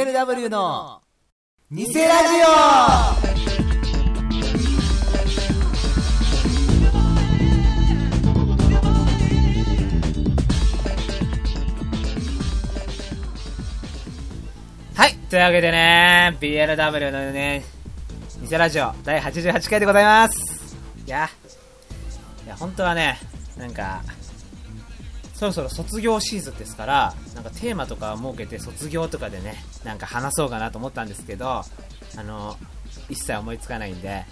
BLW のニセラジオはい。というわけでね、BLW のね、ニセラジオ第88回でございます。いや、いや、本当はね、なんか、そろそろ卒業シーズンですから、なんかテーマとか設けて卒業とかでね、なんか話そうかなと思ったんですけど、あの、一切思いつかないんで、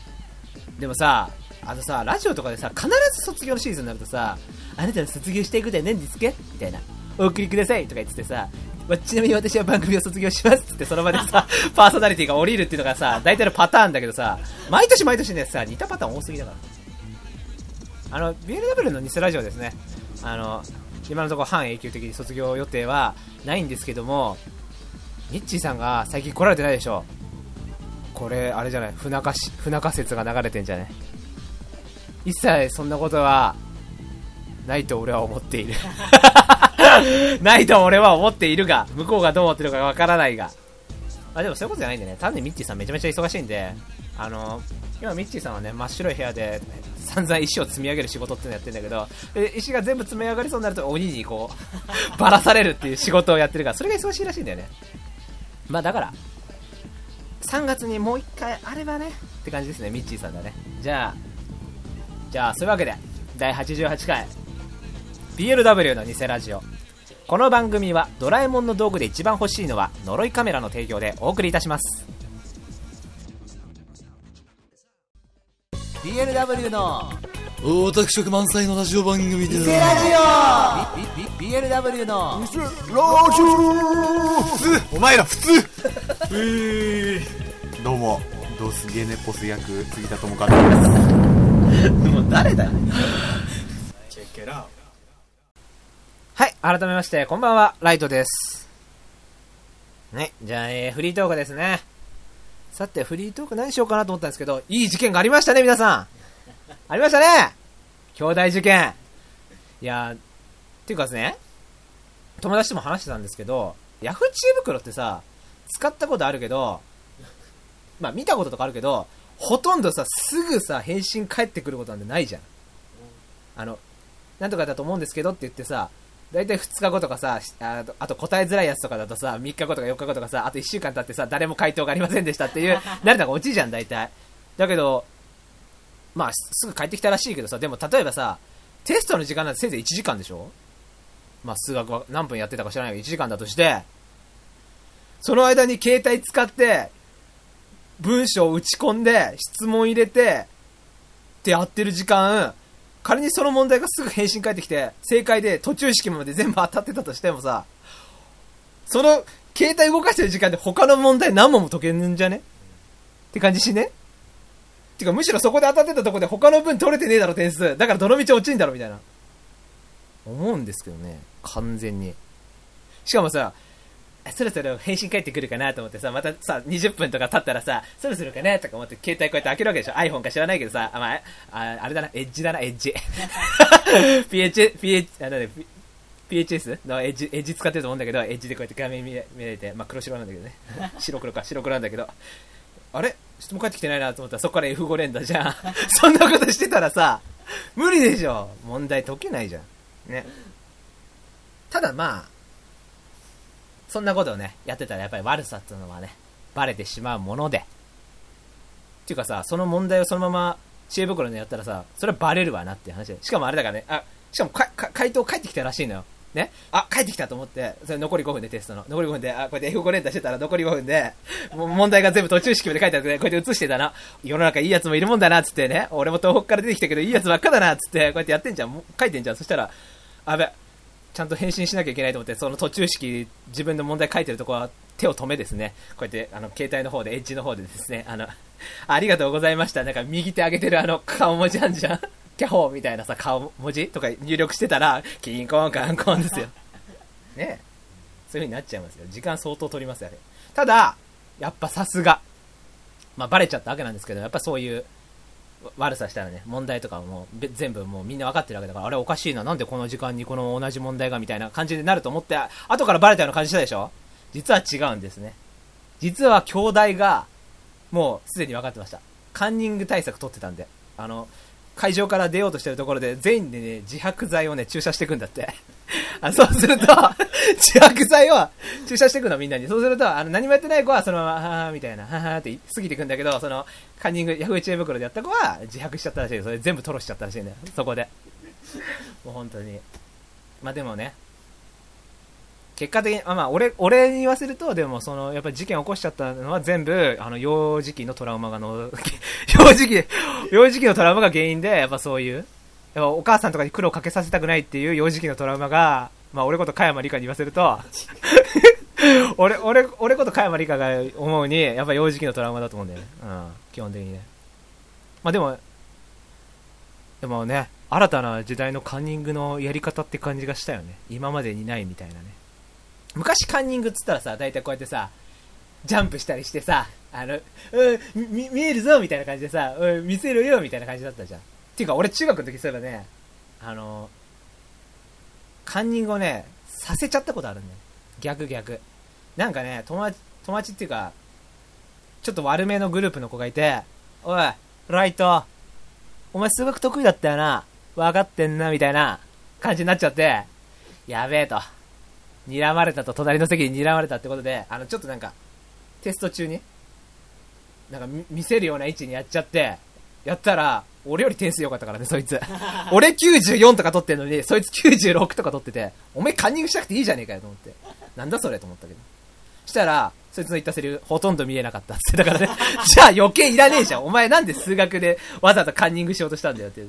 でもさ、あとさ、ラジオとかでさ、必ず卒業シーズンになるとさ、あなたの卒業していくで何ですかみたいな。お送りくださいとか言っててさ、まちなみに私は番組を卒業しますってその場でさ、パーソナリティが降りるっていうのがさ、大体のパターンだけどさ、毎年毎年ね、さ、似たパターン多すぎだから。あの、BLW の偽ラジオですね。あの、今のところ半永久的に卒業予定はないんですけども、ミッチーさんが最近来られてないでしょ。これ、あれじゃない、不仲し、不仲説が流れてんじゃない？一切そんなことは、ないと俺は思っている。ないと俺は思っているが、向こうがどう思ってるかわからないが。あ、でもそういうことじゃないんでね、単にミッチーさんめちゃめちゃ忙しいんで、あの、今ミッチーさんはね、真っ白い部屋で散々石を積み上げる仕事っていうのやってんだけど、石が全部積み上がりそうになると鬼にこう、ばらされるっていう仕事をやってるから、それが忙しいらしいんだよね。まあだから、3月にもう一回あればね、って感じですね、ミッチーさんだね。じゃあ、じゃあ、そういうわけで、第88回、BLW の偽ラジオ。この番組は、ドラえもんの道具で一番欲しいのは、呪いカメラの提供でお送りいたします。BLW の大私色満載のラジオ番組で偽ラジオ。BLW のラジオ普通。お前ら普通。どうも。ドスゲネポス役杉田智和です。もう誰だよ。チェケラはい、改めまして、こんばんは、ライトです。ね、じゃあ、えー、フリートークですね。さて、フリートーク何しようかなと思ったんですけど、いい事件がありましたね、皆さん。ありましたね兄弟受験。いやー、ていうかですね、友達とも話してたんですけど、ヤフー知恵袋ってさ、使ったことあるけど、まあ見たこととかあるけど、ほとんどさ、すぐさ、返信返ってくることなんてないじゃん。あの、なんとかだと思うんですけどって言ってさ、だいたい2日後とかさ、しあとあと答えづらいやつとかだとさ、3日後とか4日後とかさ、あと1週間経ってさ、誰も回答がありませんでしたっていう、慣れたが落ちじゃん、大体。だけど、まあ、すぐ帰ってきたらしいけどさ、でも例えばさ、テストの時間なんてせいぜい1時間でしょ？まあ、数学は何分やってたか知らないけど、1時間だとして、その間に携帯使って、文章を打ち込んで、質問入れて、ってやってる時間、仮にその問題がすぐ返信返ってきて、正解で途中式まで全部当たってたとしてもさ、その、携帯動かしてる時間で他の問題何問も解けるんじゃね？って感じしね？てかむしろそこで当たってたとこで他の分取れてねえだろ点数。だからどの道落ちんだろみたいな。思うんですけどね。完全に。しかもさ、そろそろ返信返ってくるかなと思ってさ、またさ、20分とか経ったらさ、そろそろかなとか思って携帯こうやって開けるわけでしょ ?iPhone か知らないけどさ、あ、まあ、あれだな、エッジだな、エッジ。PH、PH、あ、なんだ PHS のエッジ、エッジ使ってると思うんだけど、エッジでこうやって画面見れ見れて、まあ黒白なんだけどね。白黒か、白黒なんだけど。あれ？質問返ってきてないなと思ったらそこから F5 連打じゃん。そんなことしてたらさ、無理でしょ問題解けないじゃん。ね。ただまあ、そんなことをね、やってたらやっぱり悪さっていうのはね、バレてしまうもので。っていうかさ、その問題をそのまま知恵袋でやったらさ、それはバレるわなっていう話で。しかもあれだからね、あ、しかもかか回答返ってきたらしいのよ。ね？あ、帰ってきたと思って、それ残り5分でテストの。残り5分で、あ、こうやって F5 連打してたら残り5分で、もう問題が全部途中式まで書いてあって、こうやって映してたな。世の中いいやつもいるもんだな、つってね。俺も東北から出てきたけどいいやつばっかだな、つって、こうやってやってんじゃん。書いてんじゃん。そしたら、あべ、ちゃんと返信しなきゃいけないと思って、その途中式、自分の問題書いてるとこは手を止めですね、こうやって、あの、携帯の方で、エッジの方でですね、あの、ありがとうございました。なんか右手上げてるあの顔文字あんじゃん。キャホーみたいなさ、顔文字とか入力してたら、キンコンカンコンですよ。ねえそういう風になっちゃいますよ。時間相当取りますよ、あれ。ただ、やっぱさすが。まあ、バレちゃったわけなんですけど、やっぱそういう、悪さしたらね、問題とかもべ全部もうみんな分かってるわけだから、あれおかしいな、なんでこの時間にこの同じ問題がみたいな感じになると思って、後からバレたような感じしたでしょ？実は違うんですね。実は兄弟が、もうすでに分かってました。カンニング対策取ってたんで。あの、会場から出ようとしてるところで全員でね、自白剤をね、注射していくんだって。あそうすると、自白剤を注射していくのみんなに。そうすると、あの、何もやってない子はそのまま、はーみたいな、はーって過ぎていくんだけど、その、カンニング、ヤフー知恵袋でやった子は自白しちゃったらしいそれ全部吐露しちゃったらしいんだよ。そこで。もう本当に。まあでもね、結果的に、まあ、俺、俺に言わせると、でも、その、やっぱり事件起こしちゃったのは全部、あの、幼児期のトラウマがの、幼児期、幼児期のトラウマが原因で、やっぱそういう、やっぱお母さんとかに苦労かけさせたくないっていう幼児期のトラウマが、まあ、俺こと加山理香に言わせると、俺、俺、俺こと加山理香が思うに、やっぱ幼児期のトラウマだと思うんだよね。うん、基本的にね。まあでも、でもね、新たな時代のカンニングのやり方って感じがしたよね。今までにないみたいなね。昔カンニングっつったらさ、大体こうやってさ、ジャンプしたりしてさ、あの、うん、み見えるぞみたいな感じでさ、うん、見せろよみたいな感じだったじゃん。っていうか、俺中学の時そういえばね、あの、カンニングをね、させちゃったことあるんだよ。逆逆。なんかね、友達、友達っていうか、ちょっと悪めのグループの子がいて、おい、ライト、お前数学得意だったよな。分かってんな、みたいな感じになっちゃって、やべえと。睨まれたと、隣の席に睨まれたってことで、あの、ちょっとなんか、テスト中に、なんか見せるような位置にやっちゃって、やったら、俺より点数良かったからね、そいつ。俺94とか取ってんのに、そいつ96とか取ってて、お前カンニングしなくていいじゃねえかよと思って。なんだそれと思ったけど。したら、そいつの言ったセリフ、ほとんど見えなかったっつって、だからね、じゃあ余計いらねえじゃん。お前なんで数学でわざとカンニングしようとしたんだよって。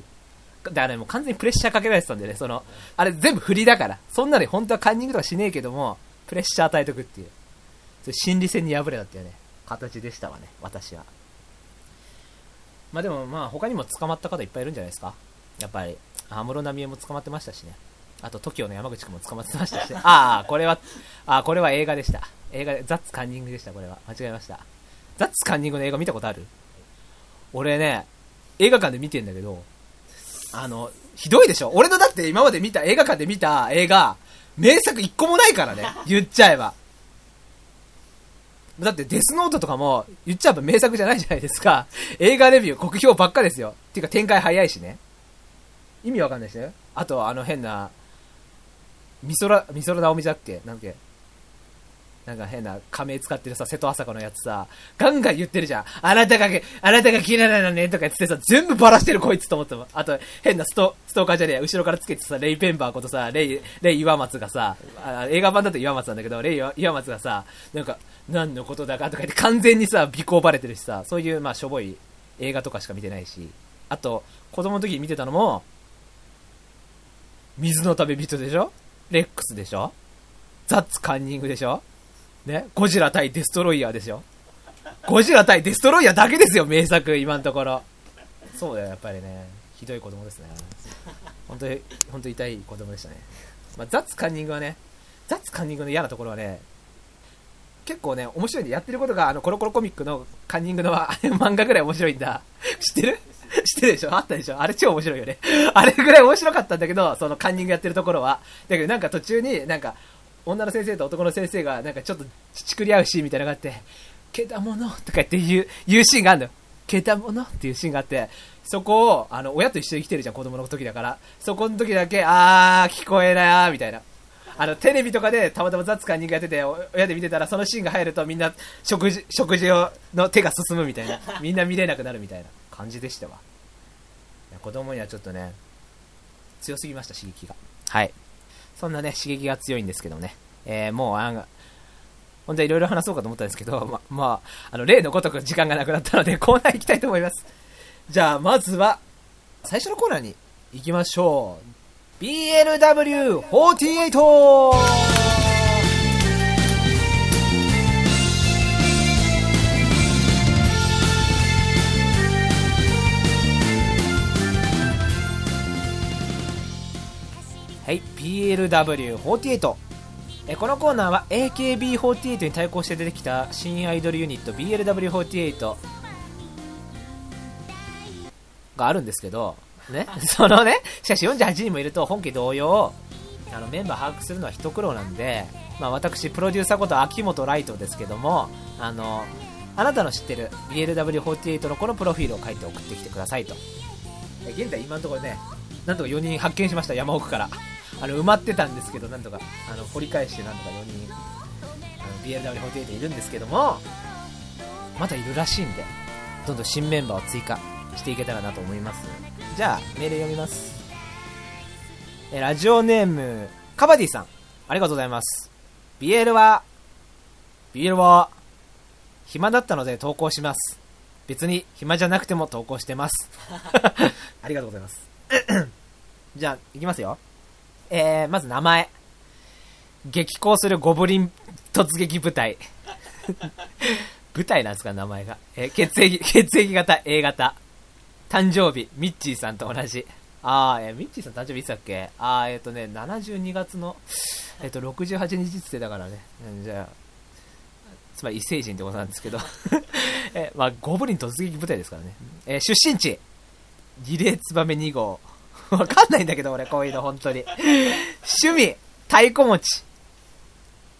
だからね、もう完全にプレッシャーかけられてたんだよね、その、あれ全部振りだから。そんなに本当はカンニングとかしねえけども、プレッシャー与えとくっていう。そういう心理戦に敗れたっていうね、形でしたわね、私は。まあでもまあ他にも捕まった方いっぱいいるんじゃないですかやっぱり、安室奈美恵も捕まってましたしね。あと TOKIO の山口くんも捕まってましたし、ああ、これは、ああ、これは映画でした。映画で、ザッツカンニングでした、これは。間違えました。ザッツカンニングの映画見たことある？俺ね、映画館で見てんだけど、あの、ひどいでしょ俺のだって今まで見た、映画館で見た映画、名作一個もないからね。言っちゃえば。だってデスノートとかも、言っちゃえば名作じゃないじゃないですか。映画レビュー、国評ばっかですよ。っていうか展開早いしね。意味わかんないしね。あと、あの変な、美空、美空直美じゃっけ？なんだっけ？なんか変な仮名使ってるさ、瀬戸朝子のやつさ、ガンガン言ってるじゃん。あなたが、あなたが嫌いなのね、とか言ってさ、全部バラしてるこいつと思ったも。あと、変なスト、ストーカーじゃねえ後ろからつけてさ、レイ・ペンバーことさ、レイ、レイ岩松がさ、あ映画版だと岩松なんだけど、レイ岩松がさ、なんか、何のことだかとか言って完全にさ、尾行バレてるしさ、そういう、まあ、しょぼい映画とかしか見てないし、あと、子供の時に見てたのも、水の旅人でしょ？レックスでしょ？ザッツカンニングでしょ？ねゴジラ対デストロイヤーでしょゴジラ対デストロイヤーだけですよ、名作、今のところ。そうだよ、やっぱりね。ひどい子供ですね。本当に、本当に痛い子供でしたね。まあ、ザツカンニングはね、ザツカンニングの嫌なところはね、結構ね、面白いんで、やってることが、あの、コロコロコミックのカンニングのあれ漫画ぐらい面白いんだ。知ってる？知ってるでしょ？あったでしょ？あれ超面白いよね。あれぐらい面白かったんだけど、そのカンニングやってるところは。だけどなんか途中になんか、女の先生と男の先生がなんかちょっとちくり合うシーンみたいなのがあって、けだものとか言って言う、言うシーンがあるのよ。けだものっていうシーンがあって、そこを、あの、親と一緒に来てるじゃん、子供の時だから。そこの時だけ、あー、聞こえないー、みたいな。あの、テレビとかでたまたま雑カンニングやってて、親で見てたら、そのシーンが入るとみんな食事、食事を、の手が進むみたいな。みんな見れなくなるみたいな感じでしたわ。子供にはちょっとね、強すぎました、刺激が。はい。そんなね、刺激が強いんですけどね。えー、もう、あん本当はいろいろ話そうかと思ったんですけど、ま、まあ、あの、例のごとく時間がなくなったので、コーナー行きたいと思います。じゃあ、まずは、最初のコーナーに行きましょう。BLW48! BLW48。えこのコーナーは AKB48 に対抗して出てきた新アイドルユニット BLW48 があるんですけど、ね、そのね、しかし48人もいると本家同様、あのメンバー把握するのは一苦労なんで、まあ、私、プロデューサーこと秋元ライトですけども、あのあなたの知ってる BLW48 の子のプロフィールを書いて送ってきてくださいと。え現在、今のところね、なんとか4人発見しました、山奥から。あの埋まってたんですけど、なんとかあの掘り返して、なんとか4人、あの BLW48 いるんですけども、まだいるらしいんで、どんどん新メンバーを追加していけたらなと思います。じゃあ、メール読みます。えラジオネーム、カバディさん。ありがとうございます。BL は、BL は、暇だったので投稿します。別に暇じゃなくても投稿してます。ありがとうございます。じゃあ、いきますよ。えー、まず名前。激高するゴブリン突撃部隊。舞台なんですか、名前が。えー血液、血液型 A 型。誕生日、ミッチーさんと同じ。あー、えーミッチーさん誕生日いつだっけ？あー、えっ、とね、72月の、えっ、と、68日ってだからね。じゃあ、つまり異星人ってことなんですけど。えーまあ、ゴブリン突撃部隊ですからね。えー出身地、リレーツバメ2号。わかんないんだけど、俺、こういうの、本当に。趣味、太鼓持ち。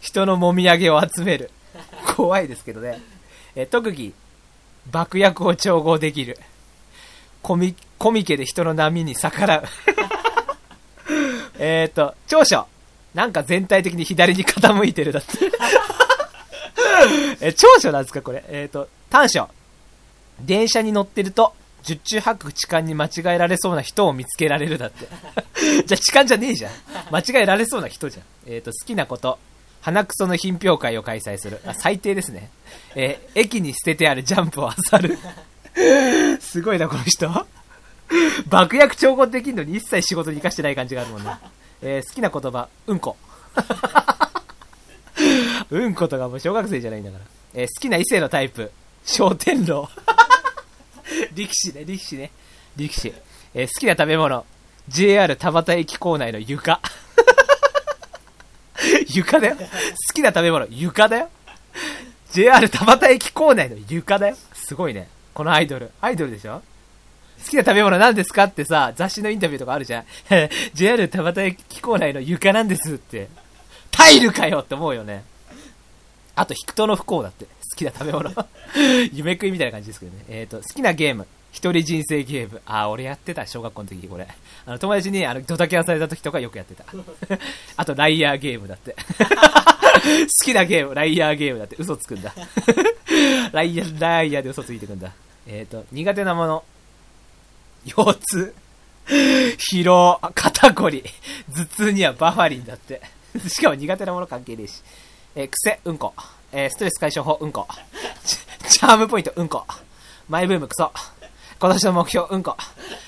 人のもみあげを集める。怖いですけどね。え特技、爆薬を調合できる。コミ、コミケで人の波に逆らう。えっと、長所。なんか全体的に左に傾いてるだって。え、長所なんですかこれ。えっ、と、短所。電車に乗ってると、十中八九痴漢に間違えられそうな人を見つけられるだって。じゃあ痴漢じゃねえじゃん。間違えられそうな人じゃん。えっ、と、好きなこと。鼻くその品評会を開催する。あ、最低ですね。えー駅に捨ててあるジャンプを漁る。すごいな、この人。爆薬調合できんのに一切仕事に生かしてない感じがあるもんね。えー好きな言葉、うんこ。うんことかもう小学生じゃないんだから。えー好きな異性のタイプ、焦点炉。力士ね、力士ね。力士。えー好きな食べ物、JR 田端駅構内の床。床だよ。好きな食べ物、床だよ。JR 田端駅構内の床だよ。すごいね。このアイドル。アイドルでしょ？好きな食べ物何ですかってさ、雑誌のインタビューとかあるじゃん。JR 田端駅構内の床なんですって。タイルかよって思うよね。あと、人の不幸だって。きな食べ物。夢食いみたいな感じですけどね。えっ、と、好きなゲーム。一人人生ゲーム。あー、俺やってた、小学校の時、これ。あの、友達に、あの、ドタキャンされた時とかよくやってた。あと、ライアーゲームだって。好きなゲーム、ライアーゲームだって。嘘つくんだ。ライアー、ライアーで嘘ついてくんだ。えっ、と、苦手なもの。腰痛。疲労、肩こり、頭痛にはバファリンだって。しかも苦手なもの関係ねえし。えー癖、うんこ。えーストレス解消法、うんこ。チャームポイント、うんこ。マイブーム、クソ。今年の目標、うんこ。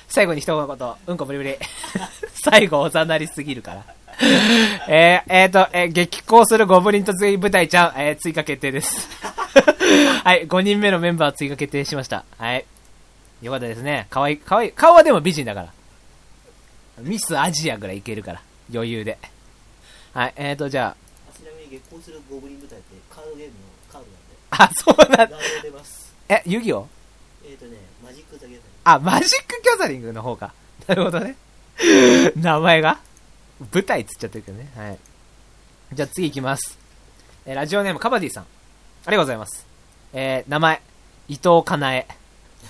最後に一言、うんこブリブリ。最後、おざなりすぎるから。えー、えーと、えー激高するゴブリン突撃部隊ちゃん、えー追加決定です。はい、5人目のメンバー追加決定しました。はい。よかったですね。かわいい、かわいい。顔はでも美人だから。ミスアジアぐらいいけるから。余裕で。はい、えーと、じゃちなみに月光するゴブリンあ、あ、そうなんだ。え、遊戯王？えっ、ー、とね、マジック・ザ・ギャザリングあ、マジック・ギャザリングの方か。なるほどね。名前が？舞台っつっちゃってるけどね。はい。じゃあ次行きます。えーラジオネームカバディさん。ありがとうございます。えー名前、伊藤かなえ。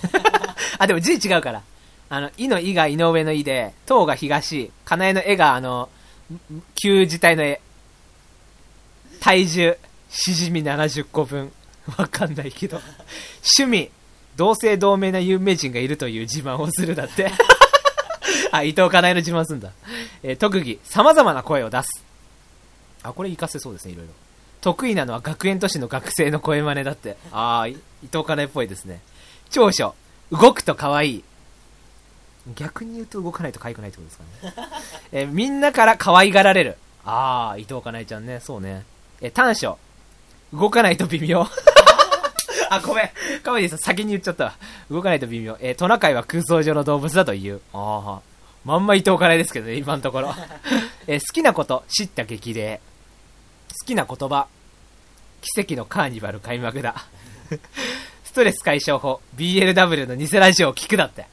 あ、でも字違うから。あの、いのいが井上のいで、東が東、かなえの絵があの、ん旧字体の絵。体重、しじみ70個分。わかんないけど。趣味、同姓同名な有名人がいるという自慢をするだって。あ、伊藤かなえの自慢すんだ。えー特技、様々な声を出す。あ、これ活かせそうですね、いろいろ。得意なのは学園都市の学生の声真似だって。ああ、い伊藤かなえっぽいですね。長所、動くと可愛い。逆に言うと動かないと可愛くないってことですかね。えーみんなから可愛がられる。ああ、伊藤かなえちゃんね、そうね。えー短所、動かないと微妙。あ、ごめん。カメディさん先に言っちゃったわ。動かないと微妙。えートナカイは空想上の動物だという。ああ。まんま伊藤からですけどね、今のところ。えー好きなこと、知った激励。好きな言葉、奇跡のカーニバル開幕だ。ストレス解消法、BLW の偽ラジオを聞くだって。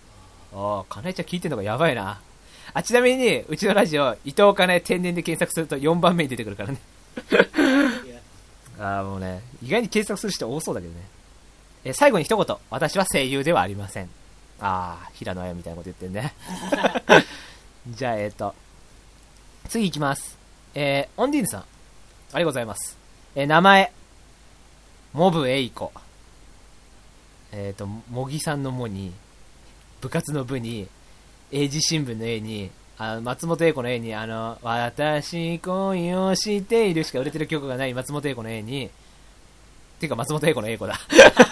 ああ、かなえちゃん聞いてんのがやばいな。あ、ちなみに、うちのラジオ、伊藤かなえ天然で検索すると4番目に出てくるからね。ああ、もうね、意外に検索する人多そうだけどね。え、最後に一言。私は声優ではありません。ああ、平野綾みたいなこと言ってんね。じゃあ、えっ、と、次行きます。えー、オンディーヌさん。ありがとうございます。えー名前、モブエイコ。えっ、と、茂木さんのモに、部活の部に、英字新聞の A に、あの松本英子の A に、あの、私恋をしているしか売れてる曲がない松本英子の A に、ていうか松本英子の英子だ。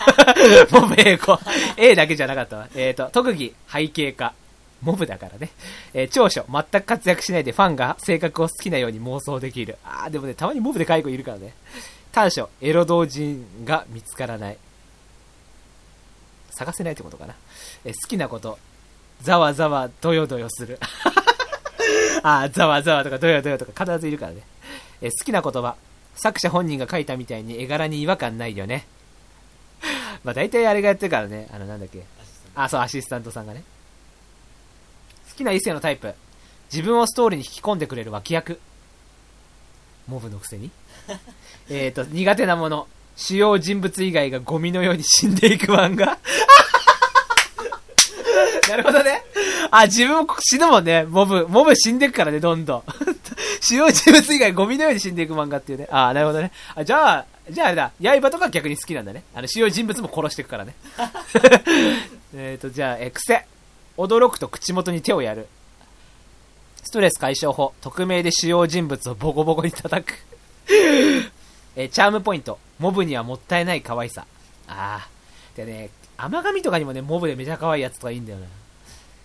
モブ英子。A だけじゃなかったわ。えっ、と、特技、背景家。モブだからね。えー長所、全く活躍しないでファンが性格を好きなように妄想できる。あー、でもね、たまにモブで解雇いるからね。短所、エロ同人が見つからない。探せないってことかな。えー好きなこと、ざわざわ、どよどよする。あー、ざわざわとかどよどよとか必ずいるからね。えー好きな言葉、作者本人が書いたみたいに絵柄に違和感ないよね。まあ大体あれがやってるからね。あの、なんだっけ。あ、そう、アシスタントさんがね。好きな異性のタイプ。自分をストーリーに引き込んでくれる脇役。モブのくせに。えっと、苦手なもの。主要人物以外がゴミのように死んでいく漫画。なるほどね。あ、自分も死ぬもんね。モブ、モブ死んでいくからね、どんどん。主要人物以外ゴミのように死んでいく漫画っていうね。あ、なるほどね。あ、じゃあ、じゃああれだ。刃とか逆に好きなんだね。あの、主要人物も殺していくからね。えっと、じゃあ、えー癖。驚くと口元に手をやる。ストレス解消法。匿名で主要人物をボコボコに叩く。えーチャームポイント。モブにはもったいない可愛さ。ああ。でね、甘神とかにもね、モブでめちゃ可愛いやつとかいいんだよな。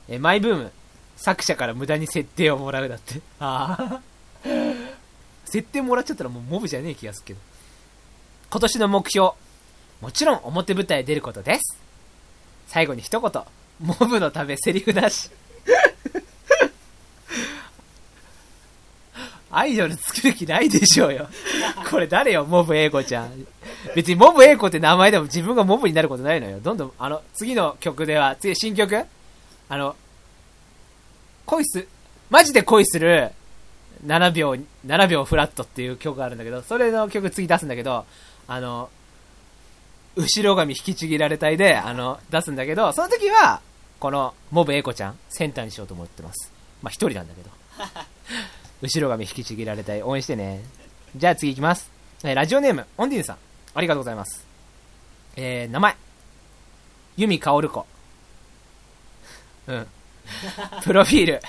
えーマイブーム。作者から無駄に設定をもらうだって。ああ。設定もらっちゃったらもうモブじゃねえ気がするけど。今年の目標。もちろん表舞台出ることです。最後に一言。モブのためセリフなし。アイドル作る気ないでしょうよ。これ誰よ、モブ英子ちゃん。別にモブ英子って名前でも自分がモブになることないのよ。どんどん、あの、次の曲では、次、新曲あの、恋す、マジで恋する7秒、7秒フラットっていう曲があるんだけど、それの曲次出すんだけど、あの、後ろ髪引きちぎられたいで、あの、出すんだけど、その時は、この、モブエイコちゃん、センターにしようと思ってます。まあ、一人なんだけど。後ろ髪引きちぎられたい。応援してね。じゃあ次行きます。えーラジオネーム、オンディンさん。ありがとうございます。えー、名前。ユミカオルコ。うん。プロフィール。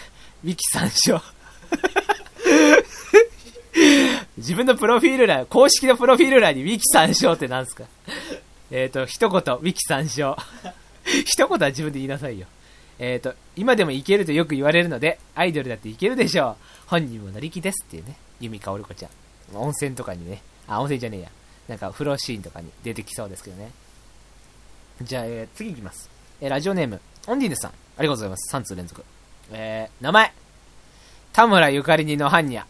ウィキ参照。自分のプロフィール欄、公式のプロフィール欄にウィキ参照ってなんすか？えっ、と、一言、ウィキ参照。一言は自分で言いなさいよ。えっ、と、今でもいけるとよく言われるので、アイドルだっていけるでしょう。本人も乗り気ですっていうね、由美かおる子ちゃん。温泉とかにね、あ、温泉じゃねえや。なんか、風呂シーンとかに出てきそうですけどね。じゃあ、えー次行きます。えーラジオネーム、オンディーヌさん。ありがとうございます。3通連続。えー名前。田村ゆかりにのはんにゃ。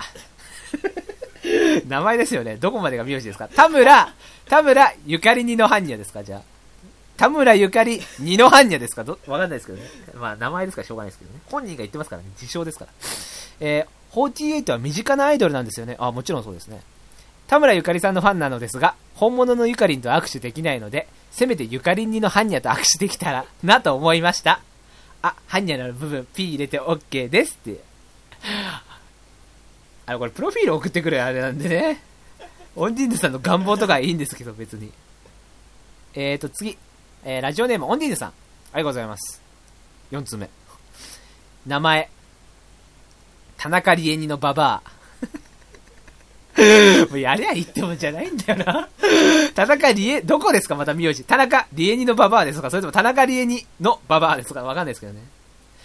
名前ですよね。どこまでが名字ですか？田村、田村ゆかりにのはんにゃですか？じゃあ。田村ゆかりにのはんにゃですか？どわかんないですけどね。まあ、名前ですからしょうがないですけどね。本人が言ってますからね。自称ですから。えー、48は身近なアイドルなんですよね。あ、もちろんそうですね。田村ゆかりさんのファンなのですが、本物のゆかりんと握手できないので、せめてゆかりんにのハンニャと握手できたらなと思いました。あ、ハンニャの部分 P 入れて OK ですって。あの、これプロフィール送ってくるあれなんでね。オンディーヌさんの願望とかいいんですけど、別に。えーと、次。えー、ラジオネーム、オンディーヌさん。ありがとうございます。4つ目。名前。田中理恵にのババア。もうやりゃいいってもんじゃないんだよな。田中理恵、どこですか？また名字。田中理恵にのババアですかそれとも田中理恵にのババアですかわかんないですけどね。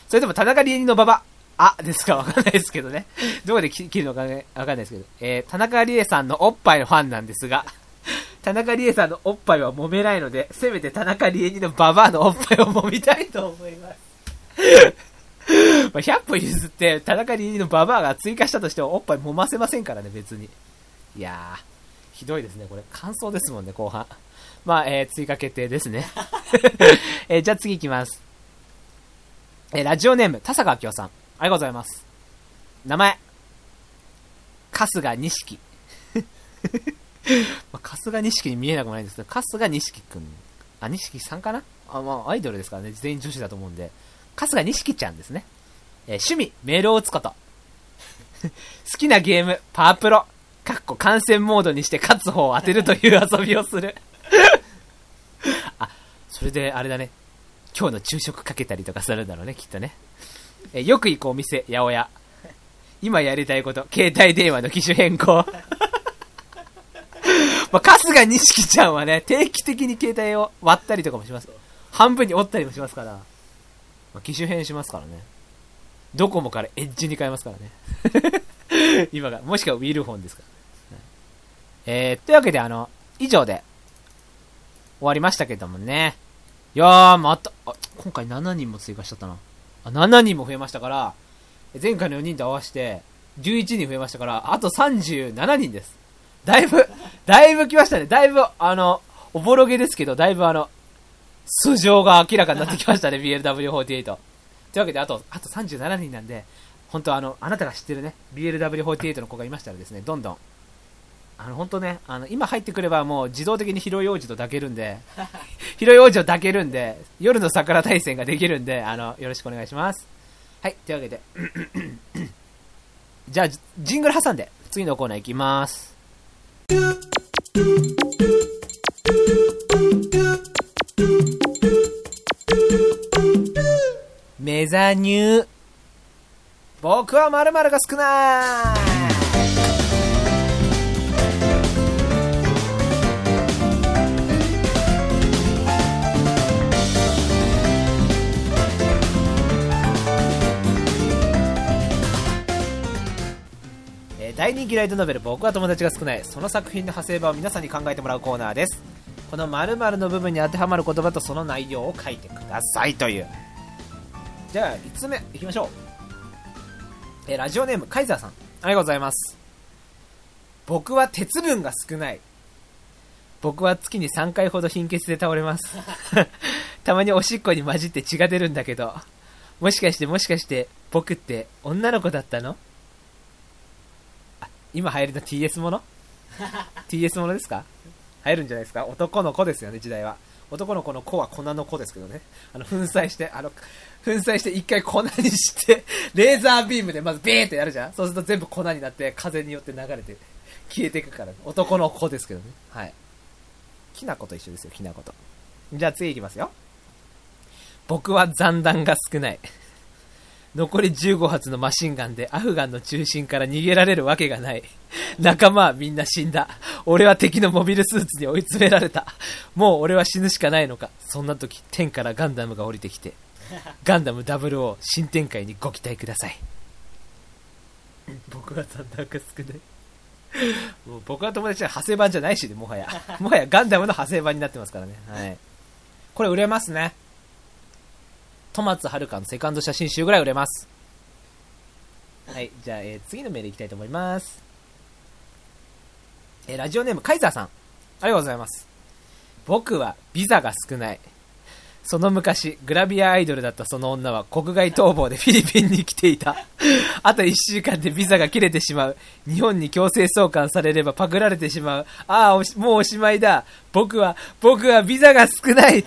それとも田中理恵にのババアですか？わかんないですけどね。どこで切るのかね、わかんないですけど。えー、田中理恵さんのおっぱいのファンなんですが、田中理恵さんのおっぱいは揉めないので、せめて田中理恵にのババアのおっぱいを揉みたいと思います。まあ、100歩譲って、田中理のババアが追加したとしてもおっぱい揉ませませんからね、別に。いやー、ひどいですね、これ。感想ですもんね、後半。まあ、えー、追加決定ですね。えーじゃあ次行きます。えーラジオネーム、田坂明夫さん。ありがとうございます。名前、春日錦。まあ、春日錦に見えなくもないんですけど、春日錦くん。あ、錦さんかな？あ、まあ、アイドルですからね。全員女子だと思うんで。春日錦ちゃんですね。えー趣味、メールを打つこと。好きなゲーム、パワープロ。かっこ感染モードにして勝つ方を当てるという遊びをする。あ、それであれだね。今日の昼食かけたりとかするんだろうね、きっとね。えーよく行くお店、八百屋。今やりたいこと、携帯電話の機種変更。まあ、春日錦ちゃんはね、定期的に携帯を割ったりとかもします。半分に折ったりもしますから。まあ、機種変しますからね。ドコモからエッジに変えますからね。今が、もしくはウィルフォンですから、ね。えー、というわけで、あの、以上で、終わりましたけどもね。いやー、また、あ、今回7人も追加しちゃったな。あ、7人も増えましたから、前回の4人と合わせて、11人増えましたから、あと37人です。だいぶ、だいぶ来ましたね。だいぶ、あの、おぼろげですけど、だいぶあの、素性が明らかになってきましたね、BLW48。というわけで、あと、あと37人なんで、本当あの、あなたが知ってるね、BLW48 の子がいましたらですね、どんどん、あの、本当ね、あの、今入ってくればもう自動的に広い王子と抱けるんで、広い王子を抱けるんで、夜の桜大戦ができるんで、あの、よろしくお願いします。はい、というわけで、じゃあ、ジジングル挟んで、次のコーナー行きます。メザニュー。僕は〇〇が少ない。大人気ライトノベル僕は友達が少ない。その作品の派生版を皆さんに考えてもらうコーナーです。この〇〇の部分に当てはまる言葉とその内容を書いてくださいという。じゃあ5つ目いきましょう、えーラジオネームカイザーさん。ありがとうございます。僕は鉄分が少ない。僕は月に3回ほど貧血で倒れます。たまにおしっこに混じって血が出るんだけど。もしかしてもしかして僕って女の子だったの？今流行りの TS もの ?TS ものですか？流行るんじゃないですか？男の子ですよね、時代は。男の子の子は粉の子ですけどね。あの、粉砕して、あの、粉砕して一回粉にして、レーザービームでまずビーってやるじゃんそうすると全部粉になって、風によって流れて、消えていくから、男の子ですけどね。はい。きなこと一緒ですよ、きなこと。じゃあ次いきますよ。僕は残弾が少ない。残り15発のマシンガンでアフガンの中心から逃げられるわけがない。仲間はみんな死んだ。俺は敵のモビルスーツに追い詰められた。もう俺は死ぬしかないのか。そんな時、天からガンダムが降りてきて、ガンダム00新展開にご期待ください。僕は残弾が少ない。もう僕は友達は派生版じゃないしね、もはや。もはやガンダムの派生版になってますからね。はい。これ売れますね。戸松遥のセカンド写真集ぐらい売れます。はい、じゃあ、えー次のメールいきたいと思います。えーラジオネーム、カイザーさん。ありがとうございます。僕はビザが少ない。その昔、グラビアアイドルだったその女は国外逃亡で フィリピンに来ていた。あと1週間でビザが切れてしまう。日本に強制送還されればパクられてしまう。ああ、もうおしまいだ。僕は、僕はビザが少ない。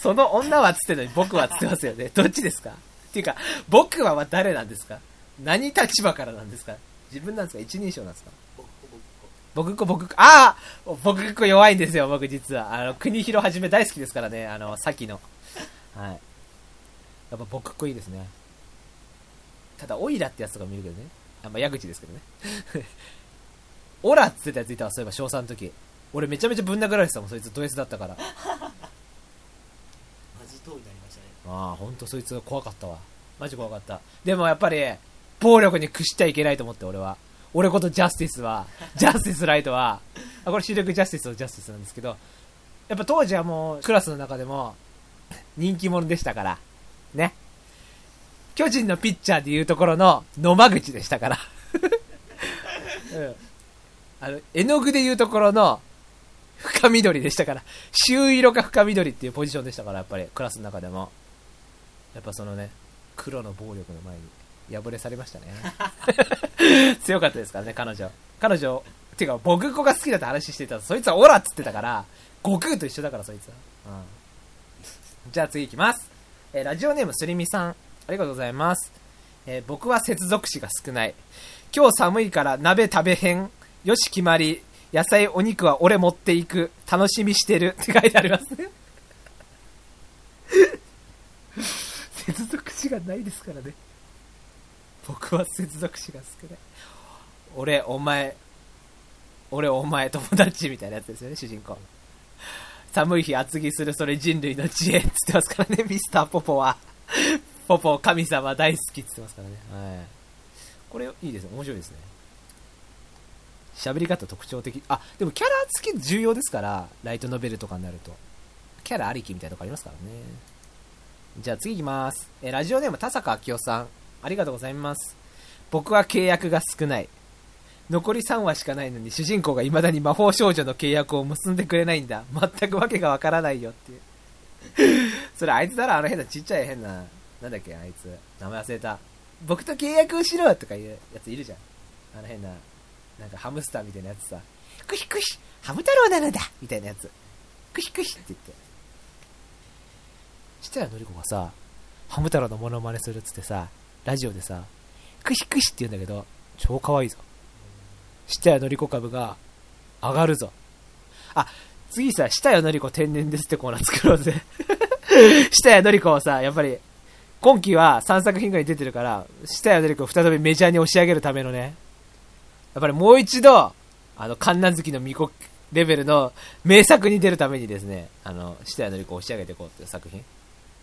その女はつってのに僕はつってますよね。どっちですか？っていうか、僕はは誰なんですか？何立場からなんですか？自分なんですか？一人称なんですか？僕っ子僕っ子、ああ僕っ子弱いんですよ、僕実は。あの、国広はじめ大好きですからね、あの、さっきの。はい。やっぱ僕っ子いいですね。ただ、オイラってやつとか見るけどね。あん、まあ、矢口ですけどね。オラって言ってたやついたわ、そういえば、小3の時。俺めちゃめちゃぶん殴られてたもん、そいつド S だったから。通りになりましたねああ、ほんとそいつが怖かったわ。マジ怖かった。でもやっぱり、暴力に屈しちゃいけないと思って、俺は。俺ことジャスティスは、ジャスティスライトは、あ、これ視力ジャスティスのジャスティスなんですけど、やっぱ当時はもう、クラスの中でも、人気者でしたから、ね。巨人のピッチャーでいうところの野間口でしたから。うん。あの、絵の具でいうところの深緑でしたから、朱色か深緑っていうポジションでしたから、やっぱり、クラスの中でも。やっぱそのね、黒の暴力の前に破れされましたね。強かったですからね、彼女。彼女、てか僕子が好きだって話してたそいつはオラっつってたから、悟空と一緒だからそいつは。うん。じゃあ次行きます。えーラジオネームすりみさん。ありがとうございます。えー僕は接続詞が少ない。今日寒いから鍋食べへん。よし決まり。野菜お肉は俺持っていく。楽しみしてる。って書いてありますね。接続詞がないですからね。僕は接続詞が少ない。俺、お前、俺、お前、友達みたいなやつですよね、主人公。寒い日厚着するそれ人類の知恵っつってますからね、ミスターポポは。ポポ、神様大好きっつってますからね。はい。これ、いいですね。面白いですね。喋り方特徴的。あ、でもキャラ付き重要ですから、ライトノベルとかになると。キャラありきみたいなとこありますからね。じゃあ次行きます。えラジオネーム田坂明夫さん。ありがとうございます。僕は契約が少ない。残り3話しかないのに主人公が未だに魔法少女の契約を結んでくれないんだ。全くわけがわからないよっていう。それあいつだろあの変なちっちゃい変な、なんだっけあいつ。名前忘れた。僕と契約しろとかいうやついるじゃん。あの変な、なんかハムスターみたいなやつさ。クヒクヒハム太郎なのだみたいなやつ。クヒクヒって言って。したらのりこがさ、ハム太郎のモノマネするっつってさ、ラジオでさ、クヒクヒって言うんだけど、超可愛いぞ。したやのりこ株が上がるぞ。あ、次さ、したやのりこ天然ですってコーナー作ろうぜ。したやのりこをさ、やっぱり、今期は3作品ぐらい出てるから、したやのりこを再びメジャーに押し上げるためのね、やっぱりもう一度、あの、観覧月の巫女レベルの名作に出るためにですね、あの、したやのりこを押し上げていこうっていう作品、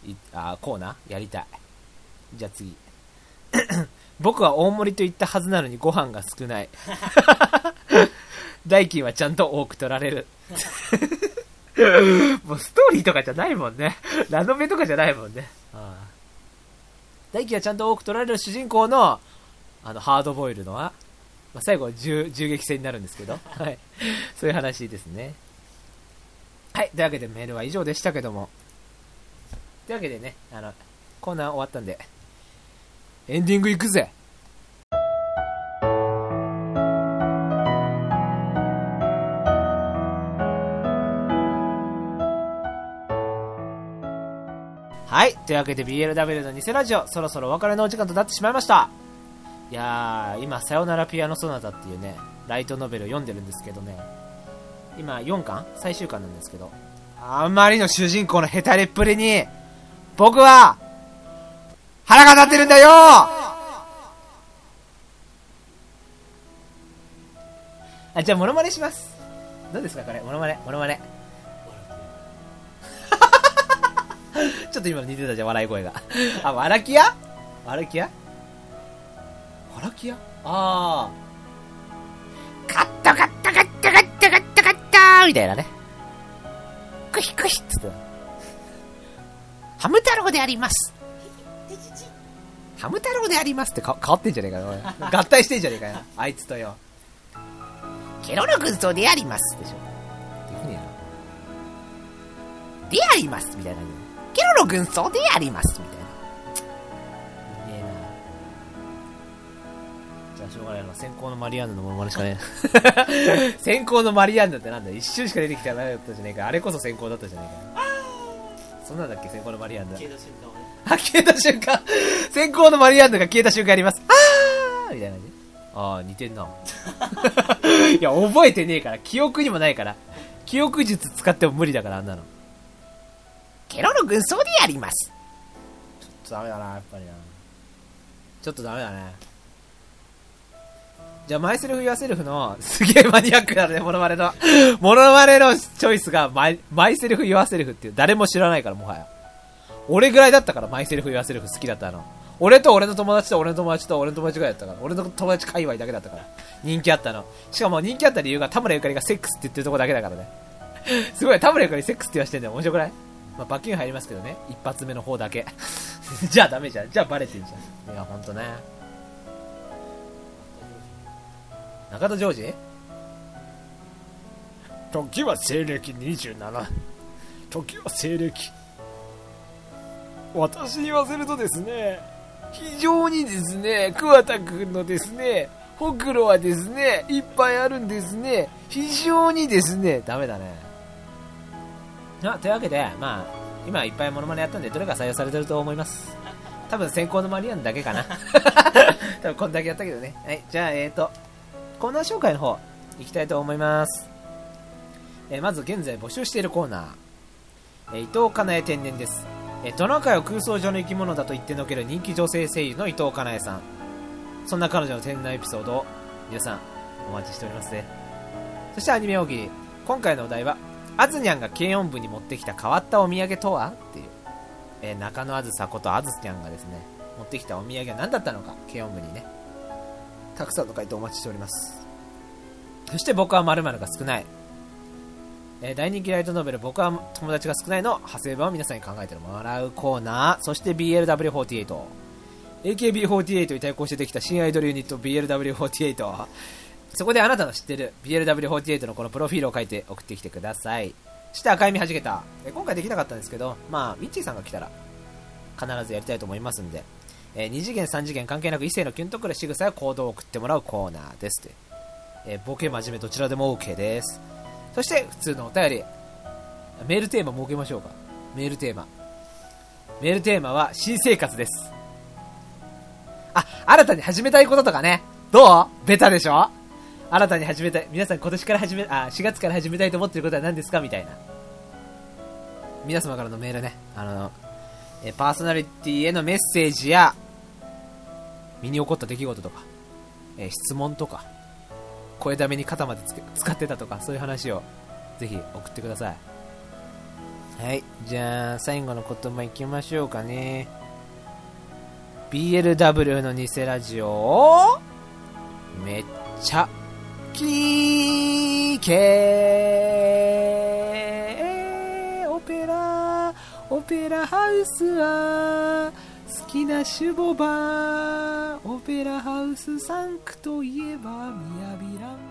いあコーナー？やりたい。じゃあ次。僕は大盛りと言ったはずなのにご飯が少ない。代金はちゃんと多く取られる。もうストーリーとかじゃないもんね。ラノベとかじゃないもんね。ああ代金はちゃんと多く取られる主人公の、あの、ハードボイルドは、まあ、最後は銃銃撃戦になるんですけど、はい。そういう話ですね。はい。というわけでメールは以上でしたけども。というわけでね、あの、コーナー終わったんで、エンディングいくぜはい。というわけで BLW の偽ラジオ、そろそろお別れのお時間となってしまいました。いやー、今、さよならピアノソナタっていうね、ライトノベルを読んでるんですけどね、今4巻？最終巻なんですけど、あんまりの主人公のヘタレっぷりに、僕は、腹が立ってるんだよあ、じゃあ、モノマネします。どうですか、これ？モノマネ、モノマネ？ちょっと今似てたじゃん、笑い声が。あ、わらきやわらきやわらきやあー。カットカットカットカットカットカットみたいなね。クヒクヒっつって。ハム太郎であります。ハム太郎でありますってか変わってんじゃねえかよ、合体してんじゃねえかよ。あいつとよ。ケロロ軍曹であります。でしょ。できねえな。でありますみたいな。ケロロ軍曹でありますみたいな。しょうがないな。先行のマリアンヌのものまねしかねえ。先行のマリアンヌってなんだ一瞬しか出てきてなかったじゃねえか。あれこそ先行だったじゃねえか。そんなんだっけ？先行のマリアンヌ。消えた瞬間あ、消えた瞬間、先行のマリアンヌが消えた瞬間あります。あーみたいな感じ。あー、似てんな。いや、覚えてねえから、記憶にもないから。記憶術使っても無理だから、あんなの。ケロロ軍曹であります。ちょっとダメだな、やっぱりな。ちょっとダメだね。じゃあ、 Myself Yourselfの、すげえマニアックだね、モノマネの。モノマネのチョイスが My、Myself Yourselfっていう、誰も知らないから、もはや。俺ぐらいだったから、 Myself Yourself好きだったの。俺と俺の友達と俺の友達と俺の友達ぐらいだったから、俺の友達界隈だけだったから、人気あったの。しかも人気あった理由が田村ゆかりがセックスって言ってるとこだけだからね。すごい、田村ゆかりセックスって言わしてんだよ。面白くない？まあ、罰金入りますけどね。一発目の方だけ。じゃあダメじゃん。じゃあバレてんじゃん。いや、ほんとね。中田ジョージ？時は西暦27。時は西暦。私に言わせるとですね、非常にですね、桑田くんのですね、ほくろはですね、いっぱいあるんですね。非常にですね、ダメだね。あ、というわけで、まあ、今いっぱいモノマネやったんで、どれが採用されてると思います。多分先行のマリアンだけかな。多分こんだけやったけどね。はい、じゃあ、えーと、コーナー紹介の方、いきたいと思います。えーまず現在募集しているコーナー。えー伊藤かなえ天然です。えートナカイを空想上の生き物だと言ってのける人気女性声優の伊藤かなえさん。そんな彼女の天然エピソードを皆さんお待ちしておりますね。そしてアニメ大喜利。今回のお題は、あずにゃんが軽音部に持ってきた変わったお土産とは？っていう。えー中野あずさことあずにゃんがですね、持ってきたお土産は何だったのか、軽音部にね。たくさんの回答お待ちしております。そして僕は〇〇が少ない。えー大人気ライトノベル僕は友達が少ないの派生版を皆さんに考えてもらうコーナー。そして BLW48。AKB48 に対抗してできた新アイドルユニット BLW48 そこであなたの知ってる BLW48 のこのプロフィールを書いて送ってきてくださいそして赤い実はじけた今回できなかったんですけどまあミッチーさんが来たら必ずやりたいと思いますんで、え2次元3次元関係なく異性のキュンとくる仕草や行動を送ってもらうコーナーです。というえーボケ真面目どちらでも OK です。そして普通のお便り。メールテーマ設けましょうか。メールテーマ。メールテーマは新生活です。あ、新たに始めたいこととかね。どう？ベタでしょ？新たに始めたい。皆さん今年から始め、あ、4月から始めたいと思ってることは何ですか？みたいな。皆様からのメールね。あの、えパーソナリティへのメッセージや、身に起こった出来事とか、え質問とか、声だめに肩までつ使ってたとか、そういう話をぜひ送ってください。はい。じゃあ、最後の言葉いきましょうかね。BLW の偽ラジオめっちゃ聞けオペラオペラハウスはきなシュボバーオペラハウスサンクといえばミヤビラン